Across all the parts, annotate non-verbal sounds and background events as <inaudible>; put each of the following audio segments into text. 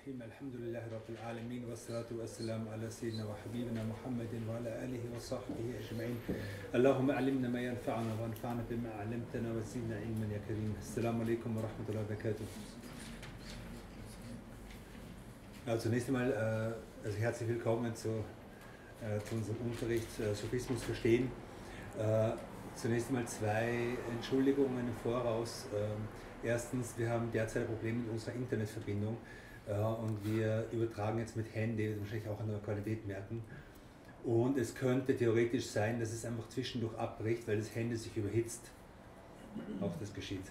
الرحيم الحمد لله رب العالمين والصلاة والسلام على سيدنا وحبيبنا محمد وعلى آله وصحبه أجمعين اللهم علمنا ما ينفعنا وانفعنا بما علمتنا وزدنا علما يا كريم السلام عليكم ورحمة الله وبركاته Also zunächst einmal äh, also herzlich willkommen zu, äh, zu unserem Unterricht äh, Sophismus verstehen. Äh, zunächst einmal zwei Entschuldigungen im Voraus. Ähm, erstens, wir haben derzeit ein Problem mit unserer Internetverbindung äh, und wir übertragen jetzt mit Handy, das wahrscheinlich auch an der Qualität merken. Und es könnte theoretisch sein, dass es einfach zwischendurch abbricht, weil das Handy sich überhitzt. Auch das geschieht.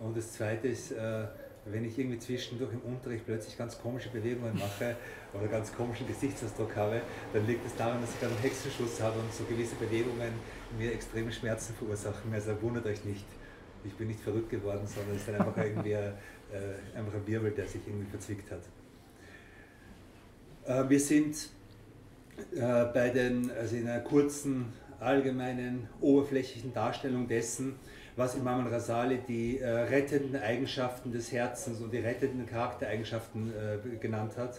Und das zweite ist, äh, wenn ich irgendwie zwischendurch im Unterricht plötzlich ganz komische Bewegungen mache <laughs> oder ganz komischen Gesichtsausdruck habe, dann liegt es daran, dass ich gerade einen Hexenschuss habe und so gewisse Bewegungen mir extreme Schmerzen verursachen. Also wundert euch nicht. Ich bin nicht verrückt geworden, sondern es ist dann einfach irgendwie ein, äh, einfach ein Wirbel, der sich irgendwie verzwickt hat. Äh, wir sind äh, bei den, also in einer kurzen, allgemeinen, oberflächlichen Darstellung dessen, was Imam al-Rasali die äh, rettenden Eigenschaften des Herzens und die rettenden Charaktereigenschaften äh, genannt hat.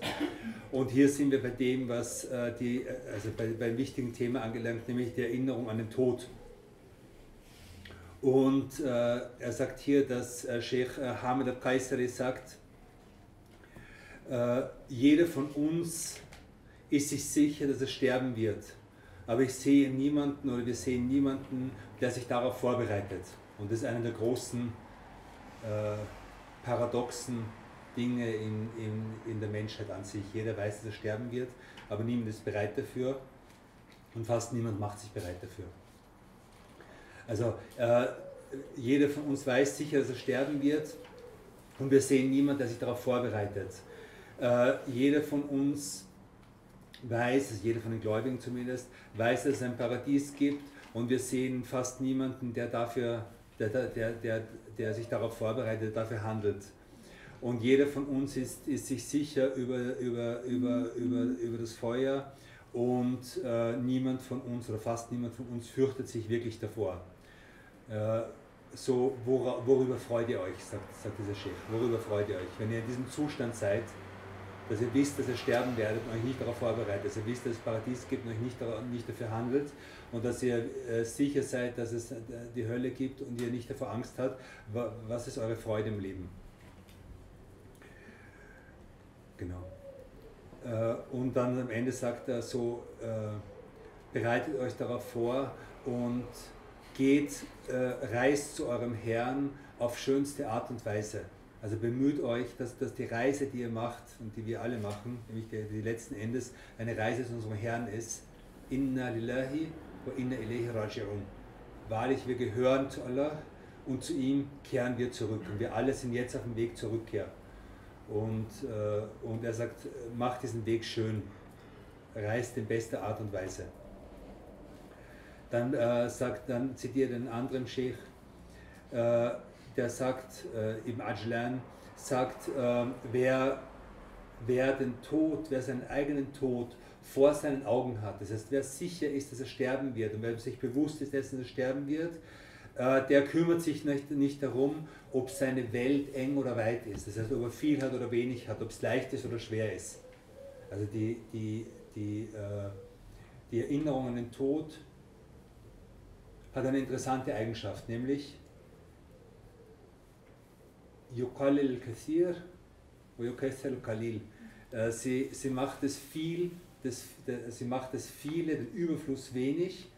Und hier sind wir bei dem, was äh, die, also bei, beim wichtigen Thema angelangt, nämlich die Erinnerung an den Tod. Und äh, er sagt hier, dass äh, Sheikh äh, Hamid al-Qaisari sagt, jeder von uns ist sich sicher, dass er sterben wird. Aber ich sehe niemanden oder wir sehen niemanden, der sich darauf vorbereitet. Und das ist einer der großen äh, paradoxen Dinge in, in, in der Menschheit an sich. Jeder weiß, dass er sterben wird, aber niemand ist bereit dafür und fast niemand macht sich bereit dafür. Also äh, jeder von uns weiß sicher, dass er sterben wird und wir sehen niemanden, der sich darauf vorbereitet. Äh, jeder von uns weiß, also jeder von den Gläubigen zumindest, weiß, dass es ein Paradies gibt und wir sehen fast niemanden, der dafür der, der, der, der sich darauf vorbereitet, dafür handelt. Und jeder von uns ist, ist sich sicher über, über, über, über, über das Feuer und äh, niemand von uns oder fast niemand von uns fürchtet sich wirklich davor. Äh, so, wor, worüber freut ihr euch, sagt, sagt dieser Chef, worüber freut ihr euch? Wenn ihr in diesem Zustand seid, dass ihr wisst, dass ihr sterben werdet und euch nicht darauf vorbereitet, dass ihr wisst, dass es Paradies gibt und euch nicht, nicht dafür handelt und dass ihr äh, sicher seid, dass es äh, die Hölle gibt und ihr nicht davor Angst habt, was ist eure Freude im Leben? Genau. Äh, und dann am Ende sagt er so, äh, bereitet euch darauf vor und geht, äh, reist zu eurem Herrn auf schönste Art und Weise. Also bemüht euch, dass, dass die Reise, die ihr macht und die wir alle machen, nämlich die, die letzten Endes eine Reise zu unserem Herrn ist. Inna lillahi wa inna ilayhi raji'un. Wahrlich, wir gehören zu Allah und zu ihm kehren wir zurück. Und wir alle sind jetzt auf dem Weg zur Rückkehr. Und, äh, und er sagt, macht diesen Weg schön, reist in bester Art und Weise. Dann äh, sagt, dann zitiert einen anderen Sheikh, äh, der sagt, äh, im Ajlan, sagt, äh, wer, wer den Tod, wer seinen eigenen Tod vor seinen Augen hat, das heißt, wer sicher ist, dass er sterben wird und wer sich bewusst ist dessen, dass er sterben wird, äh, der kümmert sich nicht, nicht darum, ob seine Welt eng oder weit ist. Das heißt, ob er viel hat oder wenig hat, ob es leicht ist oder schwer ist. Also die, die, die, äh, die Erinnerung an den Tod hat eine interessante Eigenschaft, nämlich Yuqalil Kathir und Kalil. Äh, sie, sie macht es viel, das, sie macht das Viele, den Überfluss wenig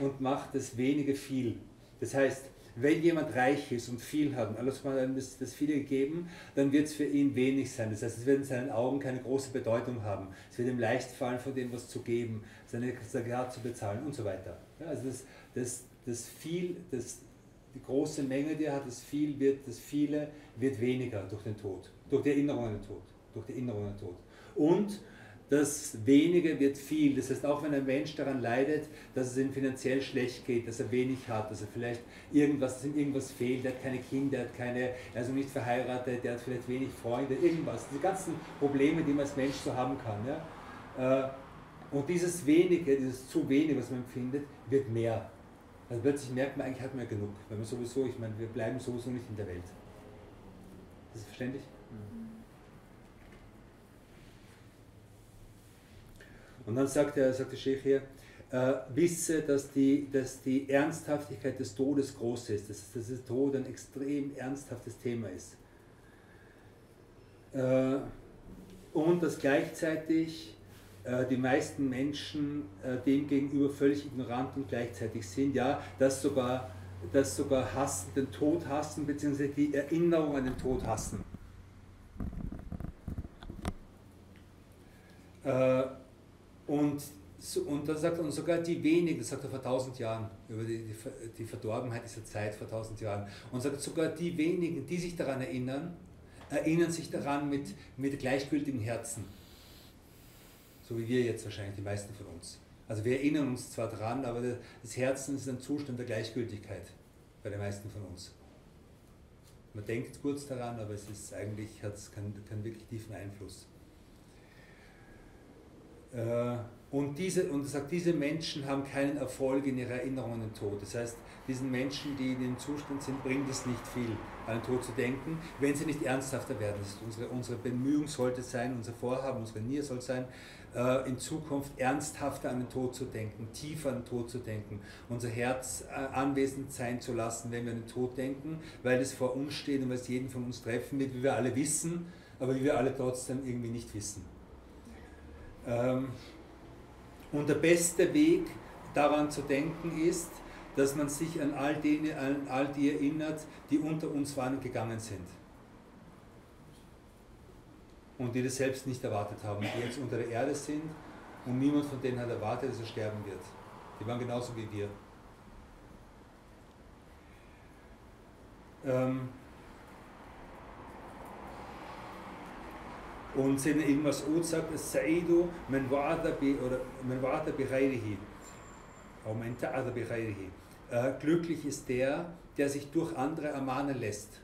und macht das Wenige viel. Das heißt, wenn jemand reich ist und viel hat und alles mal das, viele gegeben, dann wird es für ihn wenig sein. Das heißt, es wird in seinen Augen keine große Bedeutung haben. Es wird ihm leicht fallen, von dem was zu geben, seine Zakat zu bezahlen und so weiter. Ja, also das, das, das viel, das, die große Menge, die er hat, das viel wird, das viele wird weniger durch den Tod, durch die Erinnerung an den Tod, durch die Erinnerung an den Tod. Und das Wenige wird viel. Das heißt, auch wenn ein Mensch daran leidet, dass es ihm finanziell schlecht geht, dass er wenig hat, dass er vielleicht irgendwas, dass ihm irgendwas fehlt, er hat keine Kinder, er hat keine, also nicht verheiratet, der hat vielleicht wenig Freunde, irgendwas. Die ganzen Probleme, die man als Mensch so haben kann. Ja? Äh, und dieses Wenige, dieses zu wenig, was man empfindet, wird mehr. Also plötzlich merkt man, eigentlich hat man ja genug. Weil wir sowieso, ich meine, wir bleiben sowieso nicht in der Welt. Das ist verständlich? Mhm. Und dann sagt, er, sagt der Sheikh hier, äh, wisse, dass die, dass die Ernsthaftigkeit des Todes groß ist, dass, dass der Tod ein extrem ernsthaftes Thema ist. Äh, und dass gleichzeitig die meisten Menschen äh, dem gegenüber völlig ignorant und gleichzeitig sind, ja, dass sogar, dass sogar hassen, den Tod hassen, beziehungsweise die Erinnerung an den Tod hassen. Äh, und und dann sagt und sogar die wenigen, das sagt er vor tausend Jahren, über die, die, die Verdorbenheit dieser Zeit vor tausend Jahren, und sagt sogar die wenigen, die sich daran erinnern, erinnern sich daran mit, mit gleichgültigen Herzen. So wie wir jetzt wahrscheinlich, die meisten von uns. Also wir erinnern uns zwar daran, aber das Herzen ist ein Zustand der Gleichgültigkeit bei den meisten von uns. Man denkt kurz daran, aber es ist eigentlich, hat es keinen, keinen wirklich tiefen Einfluss. Äh, und, diese, und er sagt, diese Menschen haben keinen Erfolg in ihrer Erinnerung an den Tod. Das heißt, diesen Menschen, die in dem Zustand sind, bringt es nicht viel, an den Tod zu denken, wenn sie nicht ernsthafter werden. Das ist unsere, unsere Bemühung sollte sein, unser Vorhaben, unsere Nier soll sein, äh, in Zukunft ernsthafter an den Tod zu denken, tiefer an den Tod zu denken, unser Herz äh, anwesend sein zu lassen, wenn wir an den Tod denken, weil es vor uns steht und weil es jeden von uns treffen wird, wie wir alle wissen, aber wie wir alle trotzdem irgendwie nicht wissen. Ähm, und der beste Weg daran zu denken ist, dass man sich an all, die, an all die erinnert, die unter uns waren und gegangen sind. Und die das selbst nicht erwartet haben, die jetzt unter der Erde sind und niemand von denen hat erwartet, dass er sterben wird. Die waren genauso wie wir. Ähm, Und Sayyidina Ibn Mas'ud sagt, Sa'idu man wa'ada bi, oder man wa'ada bi ghayrihi. Äh, glücklich ist der, der sich durch andere ermahnen lässt.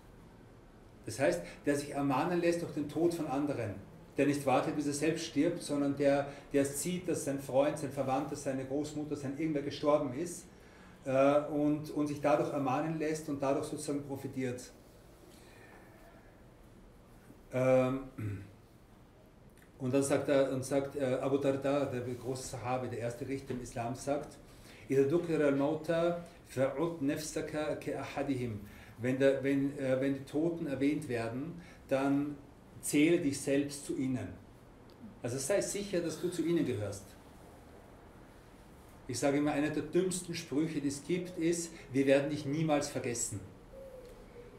Das heißt, der sich ermahnen lässt durch den Tod von anderen. Der nicht wartet, bis er selbst stirbt, sondern der, der sieht, dass sein Freund, sein Verwandter, seine Großmutter, sein irgendwer gestorben ist äh, und, und sich dadurch ermahnen lässt und dadurch sozusagen profitiert. Ähm, und dann sagt er, und sagt äh, Abu Darda, der große Sahabe, der erste Richter im Islam, sagt, wenn, der, wenn, äh, wenn die Toten erwähnt werden, dann zähle dich selbst zu ihnen. Also sei sicher, dass du zu ihnen gehörst. Ich sage immer, einer der dümmsten Sprüche, die es gibt, ist, wir werden dich niemals vergessen.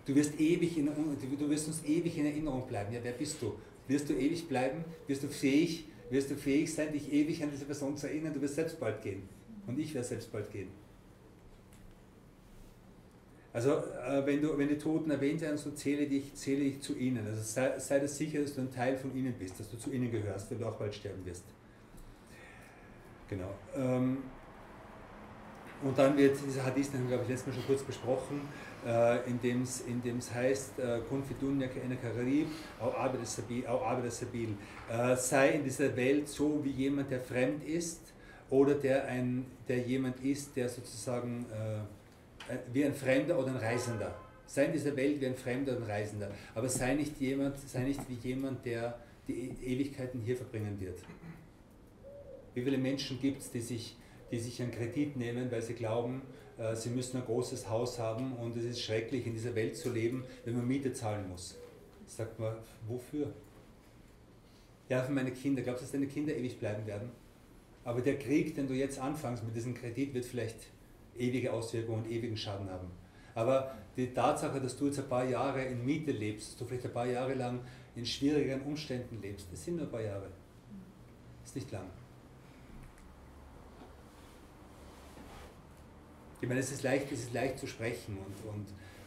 Du wirst, ewig in, du wirst uns ewig in Erinnerung bleiben. Ja, wer bist du? Wirst du ewig bleiben? Wirst du fähig, wirst du fähig sein, dich ewig an diese Person zu erinnern? Du wirst selbst bald gehen. Und ich werde selbst bald gehen. Also äh, wenn, du, wenn die Toten erwähnt werden, so zähle dich, zähle dich zu ihnen. Also sei, sei dir sicher, dass du ein Teil von ihnen bist, dass du zu ihnen gehörst, weil du auch bald sterben wirst. Genau. Ähm, und dann wird dieser Hadith, den haben wir, glaube ich, letztes Mal schon kurz besprochen, äh, in dem es heißt, äh, Kun fi dunya karib, au abid sabil. Äh, sei in dieser Welt so wie jemand, der fremd ist oder der, ein, der jemand ist, der sozusagen wie ein Fremder oder ein Reisender. Sei in dieser Welt wie ein Fremder oder ein Reisender. Aber sei nicht, jemand, sei nicht wie jemand, der die e-, Ewigkeiten hier verbringen wird. Wie viele Menschen gibt es, die sich, die sich einen Kredit nehmen, weil sie glauben, äh, sie müssen ein großes Haus haben und es ist schrecklich, in dieser Welt zu leben, wenn man Miete zahlen muss. Sagt man, wofür? Ja, für meine Kinder. Glaubst du, dass deine Kinder ewig bleiben werden? Aber der Krieg, den du jetzt anfängst mit diesem Kredit, wird vielleicht ewige Auswirkungen und ewigen Schaden haben. Aber die Tatsache, dass du jetzt ein paar Jahre in Miete lebst, dass du vielleicht ein paar Jahre lang in schwierigeren Umständen lebst, das sind nur ein paar Jahre. Das ist nicht lang. Ich meine, es ist leicht, es ist leicht zu sprechen und, und,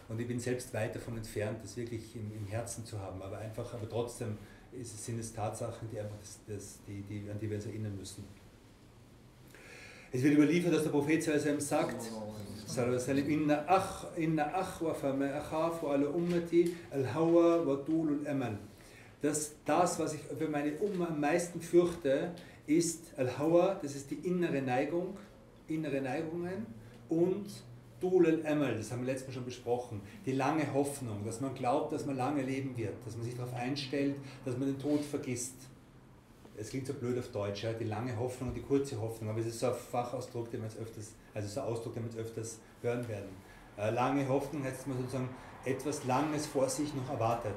und ich bin selbst weit davon entfernt, das wirklich im, im Herzen zu haben, aber einfach, aber trotzdem ist, sind es Tatsachen, die einfach das, das, die, die, an die wir uns erinnern müssen. Es wird überliefert, dass der Prophet sallam sagt. Dass das, was ich für meine Umma am meisten fürchte, ist al-hawa, das ist die innere Neigung, innere Neigungen und Dul al-Amal, das haben wir letztes Mal schon besprochen, die lange Hoffnung, dass man glaubt, dass man lange leben wird, dass man sich darauf einstellt, dass man den Tod vergisst. es klingt so blöd auf Deutsch, ja, die lange Hoffnung und die kurze Hoffnung, aber es ist so ein Fachausdruck, den wir jetzt öfters, also so ein Ausdruck, den wir jetzt öfters hören werden. Äh, lange Hoffnung heißt, dass man sozusagen etwas Langes vor sich noch erwartet.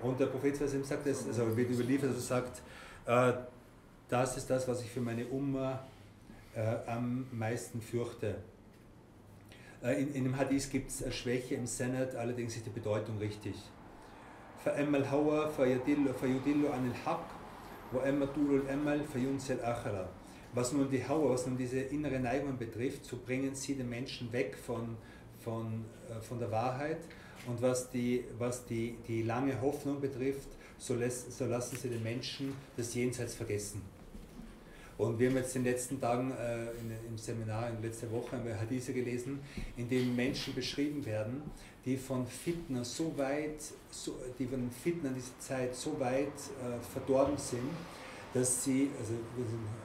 Und der Prophet sagt, das, also wird überliefert, also sagt, äh, das ist das, was ich für meine Umma äh, am meisten fürchte. Äh, in, in dem Hadith gibt es eine Schwäche im Senat, allerdings ist die Bedeutung richtig. فأما الهوى فيدل عن الحق وأما طول الأمل فينسي الآخرة. Was nun die Hawa, was nun diese innere Neigung betrifft, so bringen sie den Menschen weg von, von, äh, von der Wahrheit. Und was die, was die, die lange Hoffnung betrifft, so, lässt, so lassen sie den Menschen das Jenseits vergessen. Und wir haben jetzt in den letzten Tagen äh, in, im Seminar, in letzter Woche, haben wir Hadithe gelesen, in denen Menschen beschrieben werden, die von Fitna so weit, so, die von Fitna in dieser Zeit so weit äh, verdorben sind, dass sie, also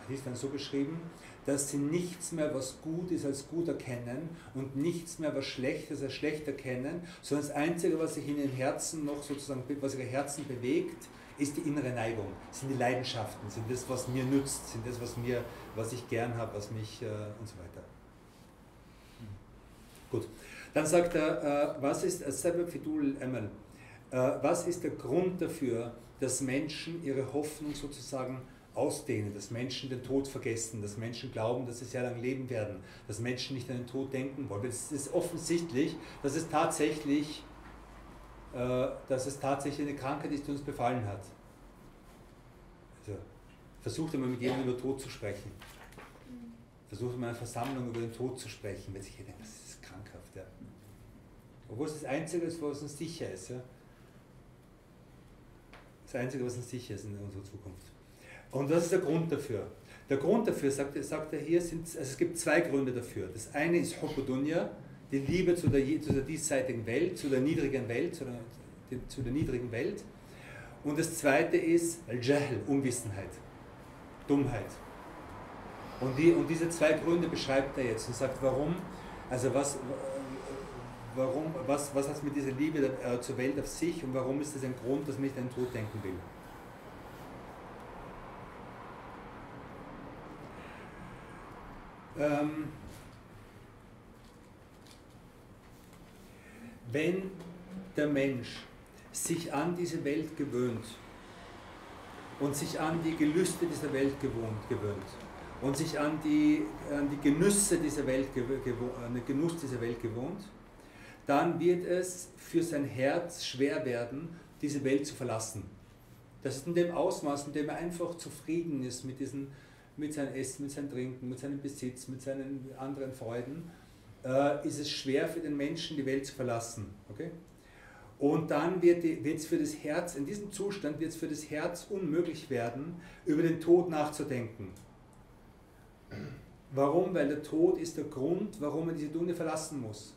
Hadith werden so beschrieben, dass sie nichts mehr, was gut ist, als gut erkennen und nichts mehr, was schlecht ist, als schlecht erkennen, sondern das Einzige, was sich in ihren Herzen noch sozusagen, was ihre Herzen bewegt, ist die innere Neigung, sind die Leidenschaften, sind das, was mir nützt, sind das, was, mir, was ich gern habe, was mich äh, und so weiter. Hm. Gut, dann sagt er, äh, was ist Emel? Äh, was ist der Grund dafür, dass Menschen ihre Hoffnung sozusagen ausdehnen, dass Menschen den Tod vergessen, dass Menschen glauben, dass sie sehr lange leben werden, dass Menschen nicht an den Tod denken wollen. Es ist offensichtlich, dass es tatsächlich äh, dass es tatsächlich eine Krankheit ist, die uns befallen hat. Also, versucht einmal mit jemandem über Tod zu sprechen. Versucht mal in einer Versammlung über den Tod zu sprechen, wenn sich jeder denkt, das ist krankhaft. Ja. Obwohl es das Einzige ist, was uns sicher ist. Ja. Das Einzige, was uns sicher ist in unserer Zukunft. Und das ist der Grund dafür. Der Grund dafür, sagt, sagt er hier, sind, also es gibt zwei Gründe dafür. Das eine ist Hopodunya, die Liebe zu der, zu der diesseitigen Welt, zu der niedrigen Welt, zu der, zu der niedrigen Welt. Und das zweite ist Al-Jahl, Unwissenheit, Dummheit. Und, die, und diese zwei Gründe beschreibt er jetzt und sagt, warum, also was, warum, was, was hat es mit dieser Liebe äh, zur Welt auf sich und warum ist das ein Grund, dass man nicht an den Tod denken will. Ähm, wenn der Mensch sich an diese Welt gewöhnt und sich an die Gelüste dieser Welt gewohnt, gewöhnt und sich an die, an die Genüsse dieser Welt, den Genuss dieser Welt gewohnt, dann wird es für sein Herz schwer werden, diese Welt zu verlassen. Das ist in dem Ausmaß, in dem er einfach zufrieden ist mit, diesen, mit seinem Essen, mit seinem Trinken, mit seinem Besitz, mit seinen anderen Freuden äh, ist es schwer für den Menschen, die Welt zu verlassen. Okay? Und dann wird es für das Herz, in diesem Zustand wird es für das Herz unmöglich werden, über den Tod nachzudenken. Warum? Weil der Tod ist der Grund, warum man diese Dunne verlassen muss.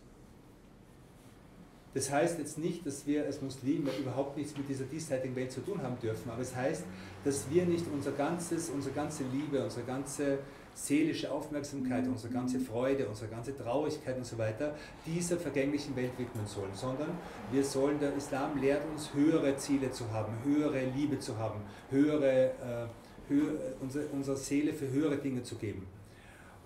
Das heißt jetzt nicht, dass wir als Muslime überhaupt nichts mit dieser diesseitigen Welt zu tun haben dürfen, aber es heißt, dass wir nicht unser ganzes, unsere ganze Liebe, unsere ganze seelische Aufmerksamkeit, unsere ganze Freude, unsere ganze Traurigkeit und so weiter dieser vergänglichen Welt widmen sollen, sondern wir sollen, der Islam lehrt uns, höhere Ziele zu haben, höhere Liebe zu haben, höhere, äh, höher, unsere, unserer Seele für höhere Dinge zu geben.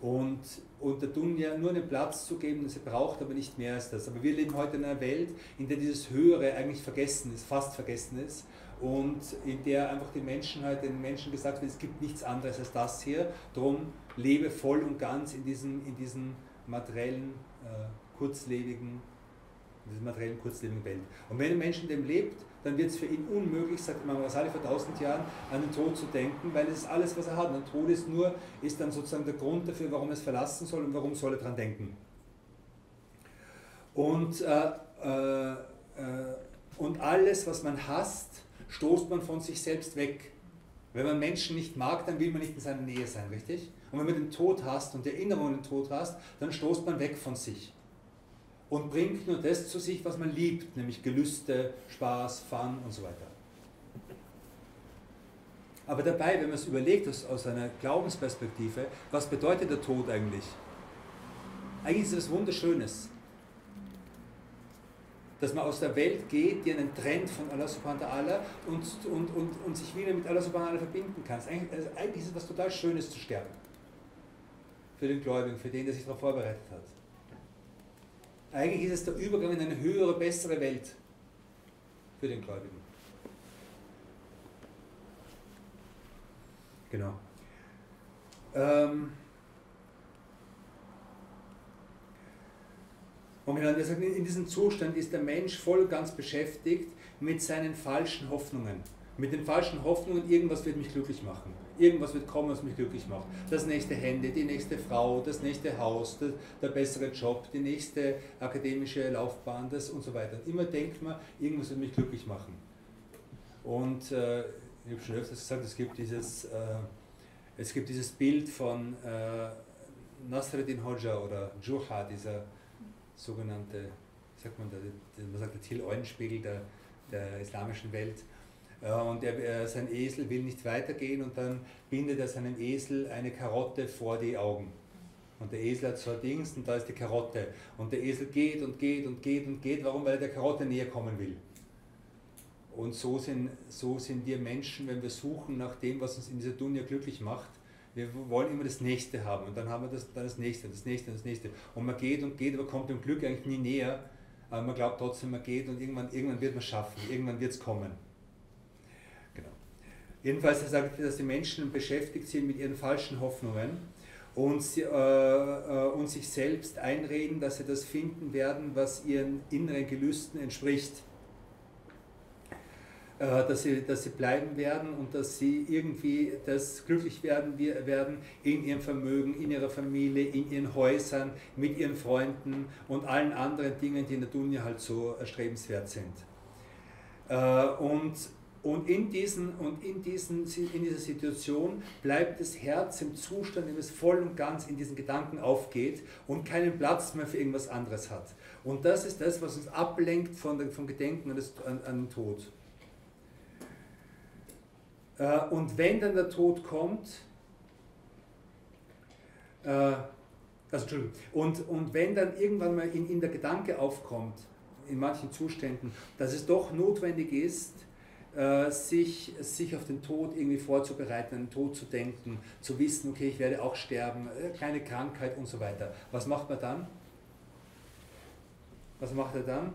Und, und der Dunja nur einen Platz zu geben, sie braucht aber nicht mehr als das. Aber wir leben heute in einer Welt, in der dieses Höhere eigentlich vergessen ist, fast vergessen ist und in der einfach die Menschen halt den Menschen gesagt wird, es gibt nichts anderes als das hier, darum lebe voll und ganz in diesen, in diesen materiellen, äh, kurzlebigen, in dieser materiellen, kurzlebigen Welt. Und wenn ein Mensch in dem lebt, dann wird es für ihn unmöglich, sagt Imam Rasali vor tausend Jahren, an den Tod zu denken, weil es ist alles, was er hat. Und der Tod ist nur, ist dann sozusagen der Grund dafür, warum er es verlassen soll und warum soll er daran denken. Und, äh, äh, äh und alles, was man hasst, stoßt man von sich selbst weg. Wenn man Menschen nicht mag, dann will man nicht in seiner Nähe sein, richtig? Und wenn man den Tod hasst und die Erinnerung an den Tod hasst, dann stoßt man weg von sich und bringt nur das zu sich, was man liebt, nämlich Gelüste, Spaß, Fun und so weiter. Aber dabei, wenn man es überlegt aus, aus einer Glaubensperspektive, was bedeutet der Tod eigentlich? Eigentlich ist es was Wunderschönes. Dass man aus der Welt geht, die einen Trend von Allah subhanahu wa ta'ala und, und, und, und sich wieder mit Allah subhanahu wa ta'ala verbinden kann. Eigentlich, also eigentlich ist es was total Schönes zu sterben. Für den Gläubigen, für den, der sich darauf vorbereitet hat. Eigentlich ist es der Übergang in eine höhere, bessere Welt für den Gläubigen. Genau. Ähm, und in diesem Zustand ist der Mensch voll ganz beschäftigt mit seinen falschen Hoffnungen. Mit den falschen Hoffnungen, irgendwas wird mich glücklich machen. Irgendwas wird kommen, was mich glücklich macht. Das nächste Handy, die nächste Frau, das nächste Haus, der, der bessere Job, die nächste akademische Laufbahn, das und so weiter. Immer denkt man, irgendwas wird mich glücklich machen. Und äh, ich habe schon öfters gesagt, es gibt dieses, äh, es gibt dieses Bild von äh, Nasreddin Hoxha oder Juha, dieser sogenannte, sagt man, der, man sagt der Till Eulenspiegel der, der islamischen Welt. Äh, und er, sein Esel will nicht weitergehen und dann bindet er seinem Esel eine Karotte vor die Augen. Und der Esel hat ein Dings und da ist die Karotte. Und der Esel geht und geht und geht und geht. Warum? Weil er der Karotte näher kommen will. Und so sind, so sind wir Menschen, wenn wir suchen nach dem, was uns in dieser Dunja glücklich macht. Wir wollen immer das Nächste haben und dann haben wir das, dann das Nächste, das Nächste, das Nächste. Und man geht und geht, aber kommt dem Glück eigentlich nie näher. Aber man glaubt trotzdem, man geht und irgendwann, irgendwann wird man schaffen, irgendwann wird es kommen. Genau. Jedenfalls er sagt, dass die Menschen beschäftigt sind mit ihren falschen Hoffnungen und, sie, äh, äh, und sich selbst einreden, dass sie das finden werden, was ihren inneren Gelüsten entspricht. Äh, dass sie, dass sie bleiben werden und dass sie irgendwie das glücklich werden, werden in ihrem Vermögen, in ihrer Familie, in ihren Häusern, mit ihren Freunden und allen anderen Dingen, die in der Dunja halt so erstrebenswert sind. Äh, und, und, in, diesen, und in, diesen, in dieser Situation bleibt das Herz im Zustand, in dem es voll und ganz in diesen Gedanken aufgeht und keinen Platz mehr für irgendwas anderes hat. Und das ist das, was uns ablenkt von, vom Gedenken an, das, an, an den Tod. Äh, und wenn dann der Tod kommt, äh, also Entschuldigung, und, und wenn dann irgendwann mal in, in der Gedanke aufkommt, in manchen Zuständen, dass es doch notwendig ist, äh, sich, sich auf den Tod irgendwie vorzubereiten, an den Tod zu denken, zu wissen, okay, ich werde auch sterben, keine Krankheit und so weiter. Was macht man dann? Was macht er dann?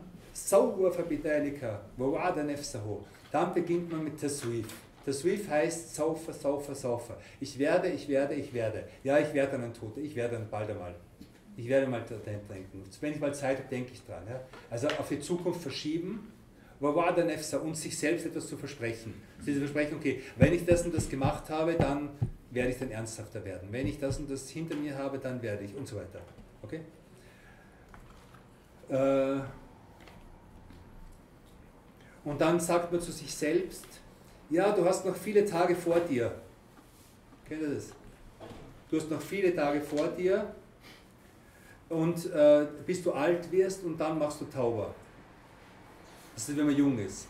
Dann beginnt man mit Taswif. Der Swift heißt Saufer, Saufer, Saufer. Ich werde, ich werde, ich werde. Ja, ich werde dann ein Toter, ich werde dann bald einmal. Ich werde mal dahin denken. Wenn ich mal Zeit habe, denke ich dran. Ja? Also auf die Zukunft verschieben, war der Nefsa und sich selbst etwas zu versprechen. Diese Versprechen, okay, wenn ich das und das gemacht habe, dann werde ich dann ernsthafter werden. Wenn ich das und das hinter mir habe, dann werde ich und so weiter. Okay? Äh, und dann sagt man zu sich selbst, ja, du hast noch viele Tage vor dir. Kennt ihr das? Du hast noch viele Tage vor dir und äh, bis du alt wirst und dann machst du Tauber. Das ist, wenn man jung ist.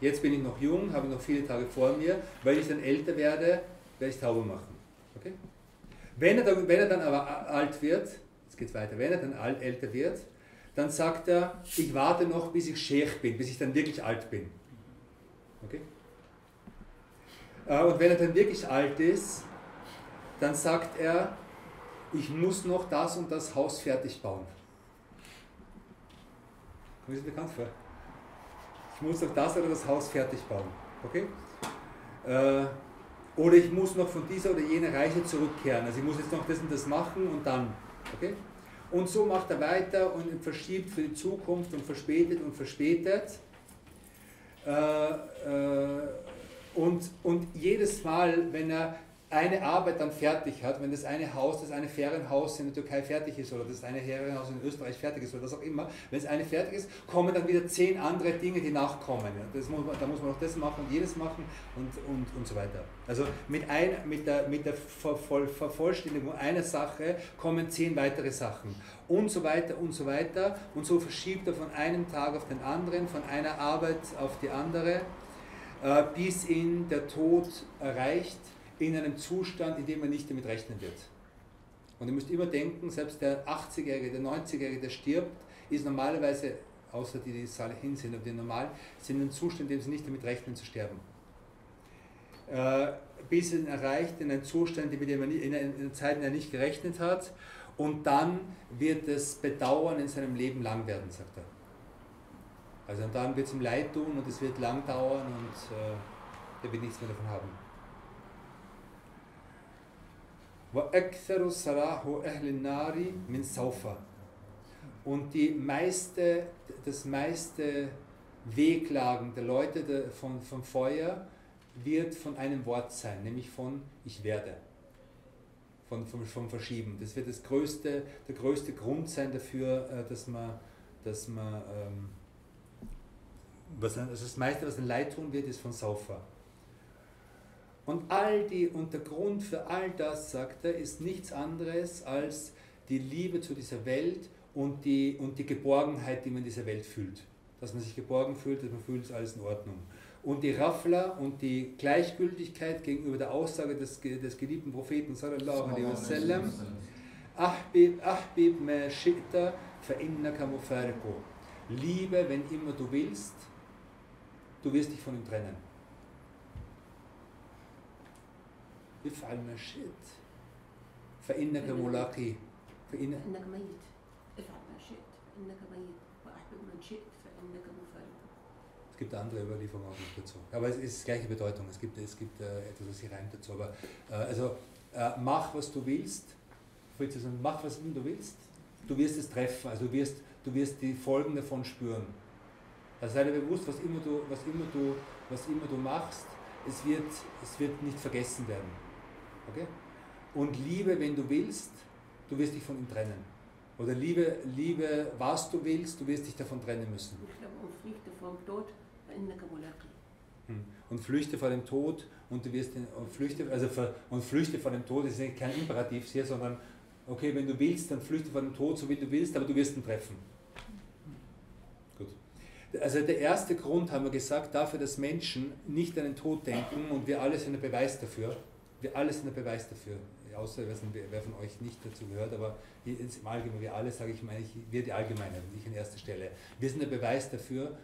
Jetzt bin ich noch jung, habe noch viele Tage vor mir. Weil ich dann älter werde, werde ich Tauber machen. Okay? Wenn, er dann, wenn er dann aber alt wird, jetzt geht es weiter, wenn er dann alt, älter wird, dann sagt er, ich warte noch, bis ich Sheikh bin, bis ich dann wirklich alt bin. Okay? Und wenn er dann wirklich alt ist, dann sagt er, ich muss noch das und das Haus fertig bauen. Kommt das bekannt vor? Ich muss noch das oder das Haus fertig bauen. Okay? Äh, oder ich muss noch von dieser oder jener Reise zurückkehren. Also ich muss jetzt noch das und das machen und dann. Okay? Und so macht er weiter und verschiebt für die Zukunft und verspätet und verspätet. Äh, äh, und, und jedes Mal, wenn er eine Arbeit dann fertig hat, wenn das eine Haus, das eine Ferienhaus in der Türkei fertig ist oder das eine Ferienhaus in Österreich fertig ist oder was auch immer, wenn es eine fertig ist, kommen dann wieder zehn andere Dinge, die nachkommen. Das muss man, da muss man noch das machen und jenes machen und, und, und so weiter. Also mit, ein, mit der, mit der Vervoll, Vervollständigung einer Sache kommen zehn weitere Sachen und so weiter und so weiter und so verschiebt er von einem Tag auf den anderen, von einer Arbeit auf die andere bis ihn der Tod erreicht in einem Zustand, in dem er nicht damit rechnen wird. Und ihr müsst immer denken, selbst der 80-Jährige, der 90-Jährige, der stirbt, ist normalerweise außer die, die Salihin sind, aber die normal sind in einem Zustand, in dem sie nicht damit rechnen zu sterben. Äh, bis er erreicht in einen Zustand, mit dem er in einer Zeit, in der er nicht gerechnet hat, und dann wird das Bedauern in seinem Leben lang werden, sagt er. Also dann wird es ihm leid tun und es wird lang dauern und äh, er wird nichts mehr davon haben. وَأَكْثَرُ صَلَاحُ أَهْلِ النَّارِ مِنْ سَوْفَ Und die meiste, das meiste Wehklagen der Leute der, von, vom Feuer wird von einem Wort sein, nämlich von ich werde. Von, vom, vom Verschieben. Das wird das größte, der größte Grund sein dafür, äh, dass man, dass man ähm, was, also das meiste, was ein Leid tun wird, ist von Saufa. Und all die, und der Grund für all das, sagt er, ist nichts anderes als die Liebe zu dieser Welt und die, und die Geborgenheit, die man in dieser Welt fühlt. Dass man sich geborgen fühlt, dass man fühlt, ist alles in Ordnung. Und die Raffler und die Gleichgültigkeit gegenüber der Aussage des, des geliebten Propheten sallallahu alaihi wasallam, Ahbib, ahbib ma shi'ta fa innaka mufariqu. Liebe, wenn immer du willst, du wirst dich von ihm trennen. افعل ما شئت فإنك ملاقي فإن فإنك ميت افعل ما شئت فإنك ميت وأحبب من شئت فإنك مفارق Es gibt andere Überlieferungen auch noch dazu. Aber es ist gleiche Bedeutung. Es gibt, es gibt äh, etwas, was sich reimt dazu. Aber äh, also äh, mach, was du willst. Sagen, mach, was du willst. Du wirst es treffen. Also du wirst, du wirst die Folgen davon spüren. Also sei dir bewusst, was immer du, was immer du, was immer du machst, es wird, es wird nicht vergessen werden. Okay? Und Liebe, wenn du willst, du wirst dich von ihm trennen. Oder Liebe, Liebe, was du willst, du wirst dich davon trennen müssen. Und flüchte vom Tod, hm. und flüchte vor dem Tod und du wirst den, und flüchte, also für, und flüchte vor dem Tod ist kein Imperativ hier, sondern okay, wenn du willst, dann flüchte vor dem Tod, so wie du willst, aber du wirst ihn treffen. Also der erste Grund, haben wir gesagt, dafür, dass Menschen nicht an den Tod denken und wir alle sind ein Beweis dafür, wir alle sind ein Beweis dafür. Außer wer von euch nicht dazu gehört, aber im Allgemeinen, wir alle, sage ich mal, wir die Allgemeinen, nicht an erster Stelle. Wir sind ein Beweis dafür,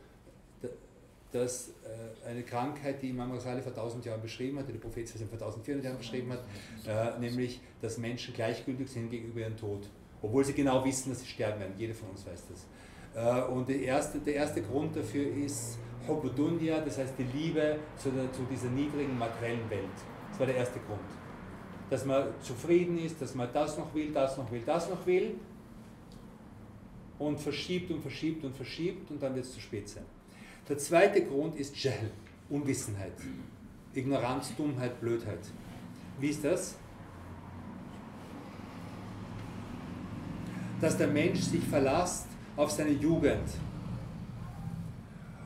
dass äh, eine Krankheit, die Imam Ghazali vor 1000 Jahren beschrieben hat, die der Prophet vor 1400 Jahren beschrieben hat, äh, nämlich, dass Menschen gleichgültig sind gegenüber ihrem Tod, obwohl sie genau wissen, dass sie sterben werden. Jeder von uns weiß das. Äh, und der erste, der erste Grund dafür ist Hobbudunya, das heißt die Liebe zu, zu dieser niedrigen materiellen Welt. Das war der erste Grund. Dass man zufrieden ist, dass man das noch will, das noch will, das noch will und verschiebt und verschiebt und verschiebt und dann wird es zu spät sein. Der zweite Grund ist Jahl, Unwissenheit, Ignoranz, Dummheit, Blödheit. Wie ist das? Dass der Mensch sich verlasst auf seine Jugend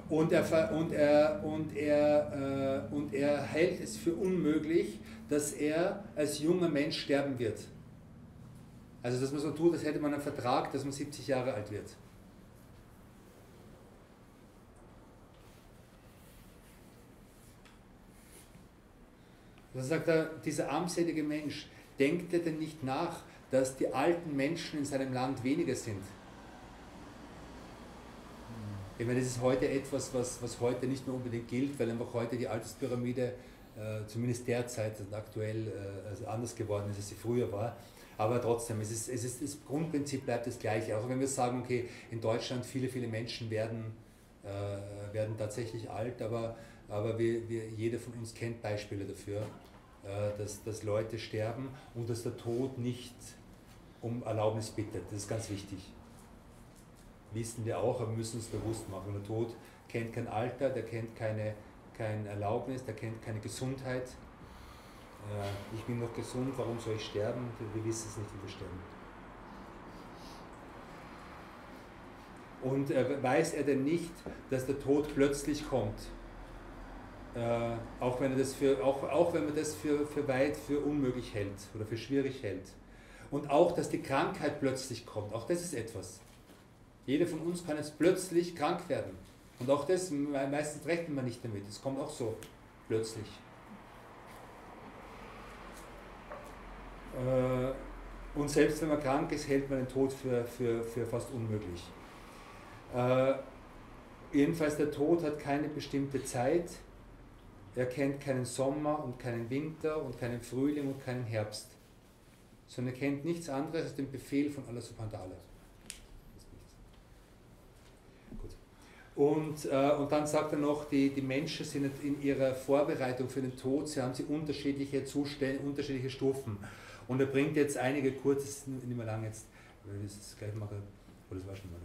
und er, und er, und er, äh, und er hält es für unmöglich, dass er als junger Mensch sterben wird. Also dass man so tut, als hätte man einen Vertrag, dass man 70 Jahre alt wird. Da sagt er, dieser armselige Mensch, denkt er denn nicht nach, dass die alten Menschen in seinem Land weniger sind? Ich meine, das ist heute etwas, was, was heute nicht mehr unbedingt gilt, weil einfach heute die Alterspyramide, äh, zumindest derzeit und aktuell, äh, also anders geworden ist, als sie früher war. Aber trotzdem, es ist, es ist, das Grundprinzip bleibt das gleiche. Auch wenn wir sagen, okay, in Deutschland viele, viele Menschen werden, äh, werden tatsächlich alt, aber, aber wir, wir, jeder von uns kennt Beispiele dafür, äh, dass, dass Leute sterben und dass der Tod nicht um Erlaubnis bittet. Das ist ganz wichtig wissen wir auch, aber müssen uns bewusst machen. Der Tod kennt kein Alter, der kennt keine, kein Erlaubnis, der kennt keine Gesundheit. Äh, ich bin noch gesund, warum soll ich sterben? Wir wissen es nicht, wie wir sterben. Und äh, weiß er denn nicht, dass der Tod plötzlich kommt? Äh, auch, wenn er das für, auch, auch wenn man das für, für weit für unmöglich hält oder für schwierig hält. Und auch, dass die Krankheit plötzlich kommt. Auch das ist etwas. Jeder von uns kann jetzt plötzlich krank werden. Und auch das, meistens rechnet man nicht damit. Es kommt auch so plötzlich. Äh, und selbst wenn man krank ist, hält man den Tod für, für, für fast unmöglich. Äh, jedenfalls der Tod hat keine bestimmte Zeit. Er kennt keinen Sommer und keinen Winter und keinen Frühling und keinen Herbst, sondern er kennt nichts anderes als den Befehl von Allah subhanahu wa ta'ala. Und, äh, und dann sagt er noch, die, die Menschen sind in ihrer Vorbereitung für den Tod, sie haben sie unterschiedliche Zustände, unterschiedliche Stufen. Und er bringt jetzt einige kurz, nicht mehr lang jetzt, das ist gleich mal, oder das war schon mal.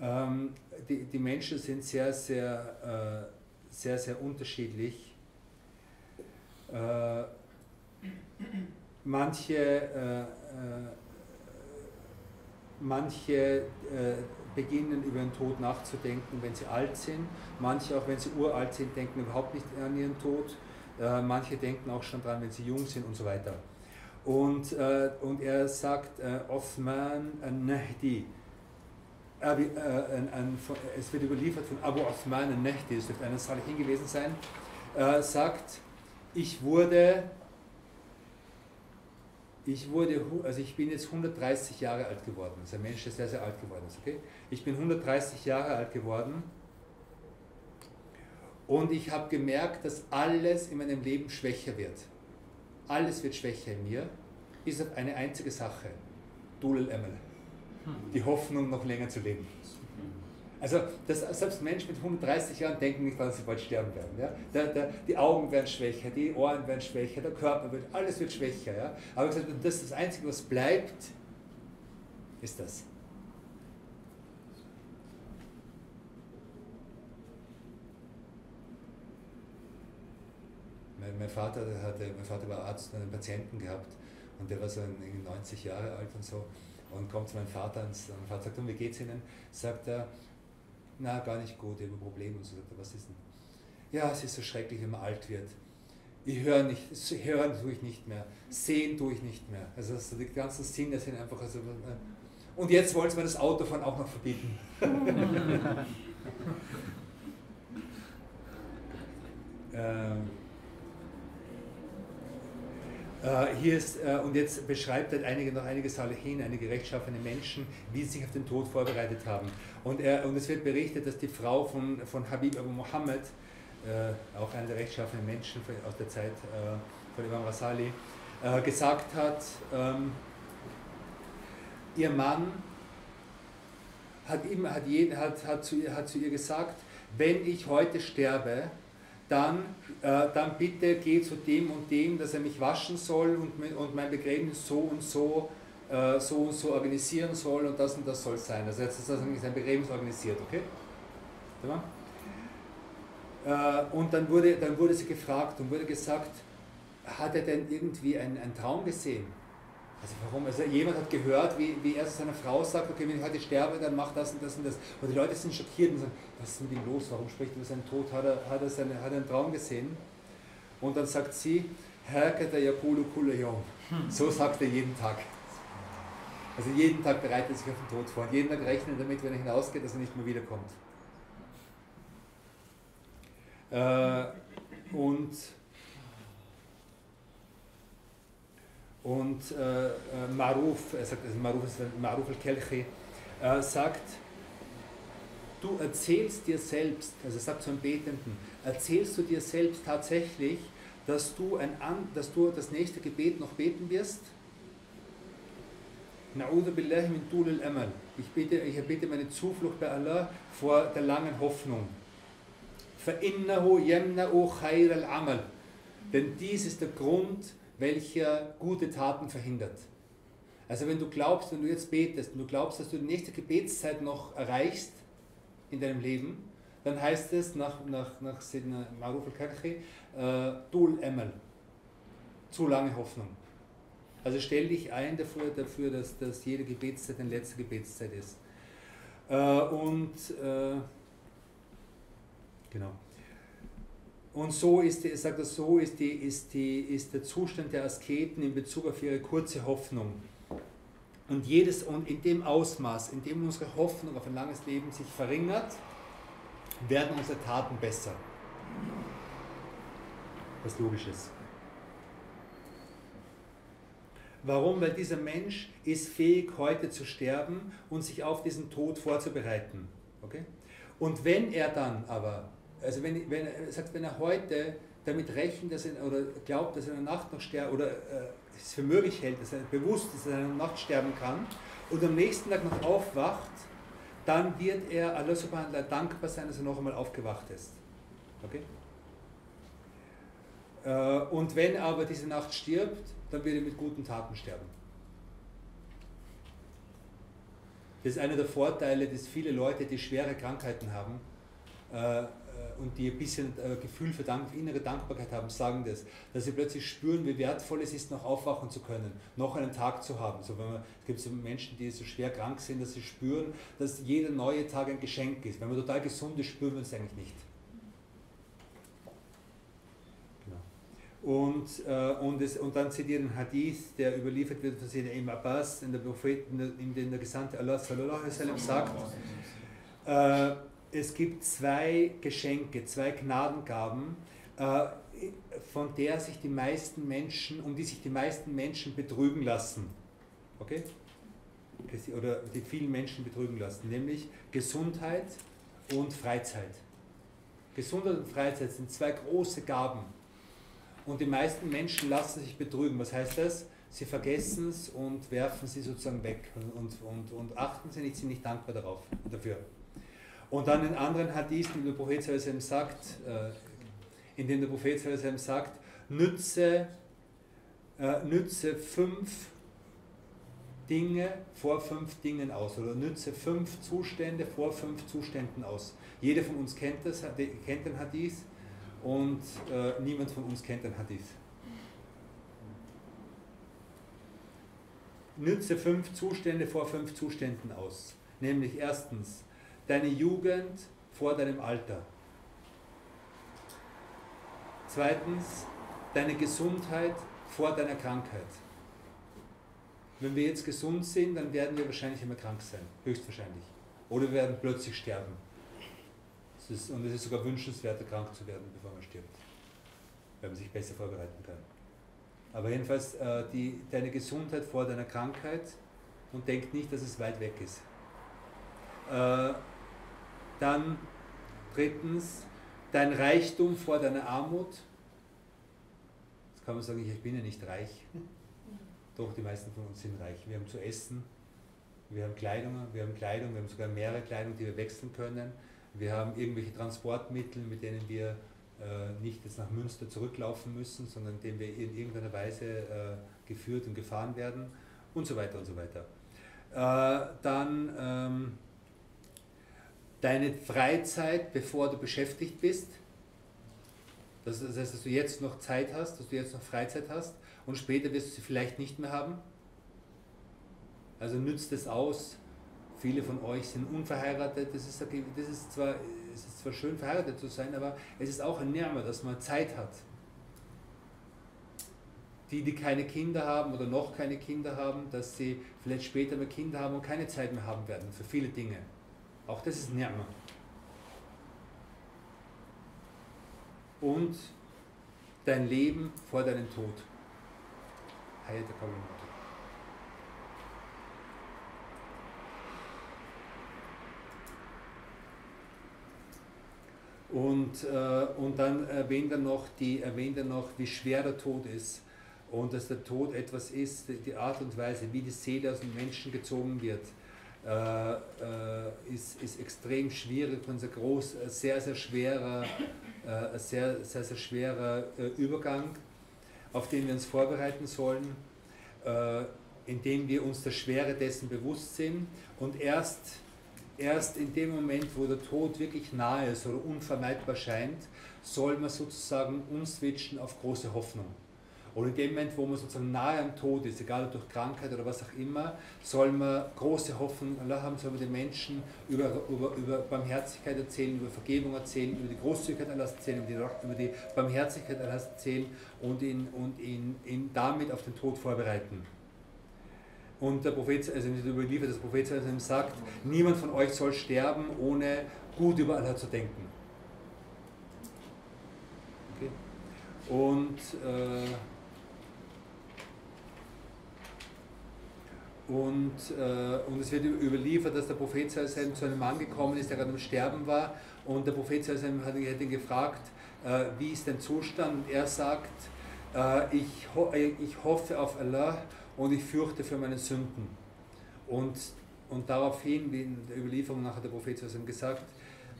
Ähm, die, die Menschen sind sehr, sehr, äh, sehr, sehr unterschiedlich. Äh, manche, äh, äh manche äh, beginnen über den Tod nachzudenken, wenn sie alt sind. Manche, auch wenn sie uralt sind, denken überhaupt nicht an ihren Tod. Äh, manche denken auch schon dran, wenn sie jung sind und so weiter. Und, äh, und er sagt, äh, Osman al-Nahdi, äh, es wird überliefert von Abu Osman al-Nahdi, das dürfte einer Salihin gewesen sein, sagt, ich wurde ich wurde, also ich bin jetzt 130 Jahre alt geworden. Das ist ein Mensch, der sehr, sehr alt geworden ist. Okay? Ich bin 130 Jahre alt geworden und ich habe gemerkt, dass alles in meinem Leben schwächer wird. Alles wird schwächer in mir, bis auf eine einzige Sache. Dulel Emel. Die Hoffnung, noch länger zu leben. Also das, selbst Menschen mit 130 Jahren denken nicht, dass sie bald sterben werden. Ja? Der, der, die Augen werden schwächer, die Ohren werden schwächer, der Körper wird, alles wird schwächer. Ja? Aber gesagt, das das Einzige, was bleibt, ist das. Mein, mein, Vater hatte, mein Vater war Arzt und einen Patienten gehabt und der war so 90 Jahre alt und so und kommt zu meinem Vater und mein Vater sagt, wie geht's Ihnen? Sagt er, na, gar nicht gut, habe Probleme. Und so sagt er, was ist denn? Ja, es ist so schrecklich, wenn man alt wird. Ich höre nicht, hören tue ich nicht mehr, sehen tue ich nicht mehr. Also, also die ganzen Sinne sind einfach. Also, äh, und jetzt wollen sie mir das Autofahren auch noch verbieten. <laughs> ähm, äh, hier ist, äh, und jetzt beschreibt er einige, noch einige Salihin, einige rechtschaffene Menschen, wie sie sich auf den Tod vorbereitet haben. Und, er, und es wird berichtet, dass die Frau von, von Habib Abu Muhammad, äh, auch einer der rechtschaffenen Menschen aus der Zeit äh, von Imam Rasali, äh, gesagt hat, ähm, ihr Mann hat, immer, hat, jeden, hat, hat, zu, hat zu ihr gesagt, wenn ich heute sterbe, dann, äh, dann bitte geh zu dem und dem, dass er mich waschen soll und, und mein Begräbnis so und so, äh, so und so organisieren soll und das und das soll sein. Also jetzt ist das sein Begräbnis organisiert, okay? Äh, und dann wurde, dann wurde sie gefragt und wurde gesagt, hat er denn irgendwie einen, einen Traum gesehen? Also warum? Also jemand hat gehört, wie, wie er zu seiner Frau sagt, okay, wenn ich heute sterbe, dann mach das und das und das. Und die Leute sind schockiert und sagen, was ist mit ihm los? Warum spricht er über seinen Tod? Hat er, hat er, seine, hat er einen Traum gesehen? Und dann sagt sie, Herkata Yakulu Kulayom. Hm. So sagt er jeden Tag. Also jeden Tag bereitet er sich auf den Tod vor. Und jeden Tag rechnet damit, wenn er hinausgeht, dass er nicht mehr wiederkommt. Äh, und Und äh, äh, Maruf, er sagt, also Maruf, Maruf al-Kelchi, äh, sagt, du erzählst dir selbst, also er sagt zu einem Betenden, erzählst du dir selbst tatsächlich, dass du, ein, dass du das nächste Gebet noch beten wirst? Ich bitte, ich erbitte meine Zuflucht bei Allah vor der langen Hoffnung. Denn dies ist der Grund, welcher gute Taten verhindert. Also wenn du glaubst, wenn du jetzt betest und du glaubst, dass du die nächste Gebetszeit noch erreichst in deinem Leben, dann heißt es nach, nach, nach Sidna Maruf al-Karchi, äh, Dul Emel, zu lange Hoffnung. Also stell dich ein dafür, dafür dass, dass jede Gebetszeit eine letzte Gebetszeit ist. Äh, und äh, genau. Und so ist, die, sagt er, so ist, die, ist, die, ist der Zustand der Asketen in Bezug auf ihre kurze Hoffnung. Und, jedes, und in dem Ausmaß, in dem unsere Hoffnung auf ein langes Leben sich verringert, werden unsere Taten besser. Was logisch ist. Warum? Weil dieser Mensch ist fähig, heute zu sterben und sich auf diesen Tod vorzubereiten. Okay? Und wenn er dann aber, also wenn, wenn er sagt, wenn er heute damit rechnet, dass er, oder glaubt, dass er in der Nacht noch sterben, oder äh, es für möglich hält, dass er bewusst ist, dass er in der Nacht sterben kann, und am nächsten Tag noch aufwacht, dann wird er Allah subhanahu wa dankbar sein, dass er noch einmal aufgewacht ist. Okay? Äh, und wenn aber diese Nacht stirbt, dann wird er mit guten Taten sterben. Das ist einer der Vorteile, dass viele Leute, die schwere Krankheiten haben äh, äh, und die ein bisschen Gefühl für Dank, innere Dankbarkeit haben, sagen das, dass sie plötzlich spüren, wie wertvoll es ist, noch aufwachen zu können, noch einen Tag zu haben. So, wenn man, es gibt so Menschen, die so schwer krank sind, dass sie spüren, dass jeder neue Tag ein Geschenk ist. Wenn man total gesund ist, spüren wir es eigentlich nicht. Und, äh, und, es, und dann zitiert ein Hadith, der überliefert wird von Sayyidina Ibn Abbas, in der Propheten, in dem der Gesandte Allah sallallahu alaihi sagt, äh, es gibt zwei Geschenke, zwei Gnadengaben, äh, von der sich die meisten Menschen, um die sich die meisten Menschen betrügen lassen. Okay? Oder die vielen Menschen betrügen lassen, nämlich Gesundheit und Freizeit. Gesundheit und Freizeit sind zwei große Gaben und die meisten Menschen lassen sich betrügen. Was heißt das? Sie vergessen es und werfen sie sozusagen weg und, und, und achten sie nicht, sind nicht dankbar darauf, dafür. Und dann in anderen Hadith, in dem der Prophet sagt, äh, in dem der Prophet sagt, nütze, äh, nütze fünf Dinge vor fünf Dingen aus oder nütze fünf Zustände vor fünf Zuständen aus. Jeder von uns kennt, das, kennt den Hadith und äh, niemand von uns kennt den Hadith. Nütze fünf Zustände vor fünf Zuständen aus. Nämlich erstens deine Jugend vor deinem Alter. Zweitens deine Gesundheit vor deiner Krankheit. Wenn wir jetzt gesund sind, dann werden wir wahrscheinlich immer krank sein, höchstwahrscheinlich. Oder wir werden plötzlich sterben. Ist, und es ist sogar wünschenswerter, krank zu werden, bevor man stirbt, weil man sich besser vorbereiten kann. Aber jedenfalls äh, die, deine Gesundheit vor deiner Krankheit und denk nicht, dass es weit weg ist. Äh, dann drittens, dein Reichtum vor deiner Armut. Jetzt kann man sagen, ich bin ja nicht reich. Doch, die meisten von uns sind reich. Wir haben zu essen, wir haben Kleidung, wir haben Kleidung, wir haben sogar mehrere Kleidung, die wir wechseln können. Wir haben irgendwelche Transportmittel, mit denen wir äh, nicht jetzt nach Münster zurücklaufen müssen, sondern indem wir in irgendeiner Weise äh, geführt und gefahren werden und so weiter und so weiter. Äh, dann ähm, deine Freizeit, bevor du beschäftigt bist. Das heißt, dass du jetzt noch Zeit hast, dass du jetzt noch Freizeit hast und später wirst du sie vielleicht nicht mehr haben. Also nützt es aus, Viele von euch sind unverheiratet. Das ist, das ist, zwar, es ist zwar schön, verheiratet zu sein, aber es ist auch ein Närmer, dass man Zeit hat. Die, die keine Kinder haben oder noch keine Kinder haben, dass sie vielleicht später mal Kinder haben und keine Zeit mehr haben werden für viele Dinge. Auch das ist Närmer. Und dein Leben vor deinem Tod. Hayat Und, äh, und dann erwähnt er, noch die, erwähnt er noch, wie schwer der Tod ist und dass der Tod etwas ist, die Art und Weise, wie die Seele aus dem Menschen gezogen wird, äh, äh, ist, ist extrem schwierig und ein groß, sehr, sehr schwerer, äh, sehr, sehr, sehr schwerer äh, Übergang, auf den wir uns vorbereiten sollen, äh, indem wir uns der Schwere dessen bewusst sind. Und erst erst in dem Moment, wo der Tod wirklich nahe ist oder unvermeidbar scheint, soll man sozusagen umswitchen auf große Hoffnung. Oder in dem Moment, wo man sozusagen nahe am Tod ist, egal ob durch Krankheit oder was auch immer, soll man große Hoffnung haben, soll man den Menschen über, über, über Barmherzigkeit erzählen, über Vergebung erzählen, über die Großzügigkeit Allahs erzählen, über die, über die Barmherzigkeit Allahs erzählen und ihn, und ihn, ihn damit auf den Tod vorbereiten. Und der Prophet, also überliefert, das Prophet sagt, niemand von euch soll sterben, ohne gut über Allah zu denken. Okay. Und, äh, Und, äh, und es wird überliefert, dass der Prophet zu einem Mann gekommen ist, der gerade am Sterben war. Und der Prophet hat ihn gefragt, äh, wie ist dein Zustand? Und er sagt, äh, ich, ho äh, ich hoffe auf Allah und ich fürchte für meine Sünden. Und, und daraufhin, wie in der Überlieferung nachher der Prophet gesagt,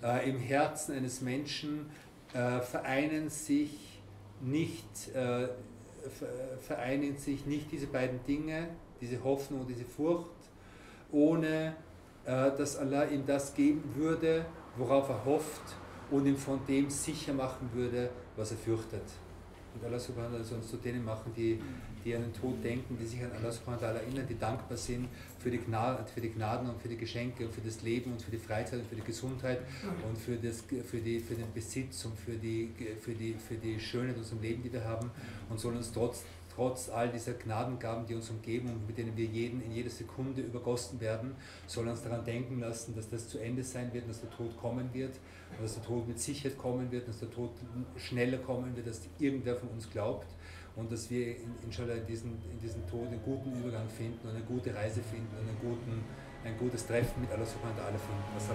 äh, im Herzen eines Menschen äh, vereinen sich nicht vereinen sich nicht diese beiden Dinge, diese Hoffnung und diese Furcht, ohne äh, dass Allah ihm das geben würde, worauf er hofft und ihm von dem sicher machen würde, was er fürchtet. Und Allah subhanahu wa ta'ala soll uns zu denen machen, die, die an den Tod denken, die sich an Allah erinnern, die dankbar sind für die, Gnaden, für die Gnaden und für die Geschenke und für das Leben und für die Freizeit und für die Gesundheit und für, das, für, die, für den Besitz und für die, für, die, für die Schönheit unserem Leben, die wir haben und sollen uns trotz trotz all dieser Gnadengaben, die uns umgeben und mit denen wir jeden in jeder Sekunde übergossen werden, soll uns daran denken lassen, dass das zu Ende sein wird, dass der Tod kommen wird und dass der Tod mit Sicherheit kommen wird, dass der Tod schneller kommen wird, als irgendwer von uns glaubt und dass wir inshallah in diesen, in diesen Tod einen guten Übergang finden und eine gute Reise finden und einen guten, ein gutes Treffen mit Allah subhanahu wa ta'ala finden. Was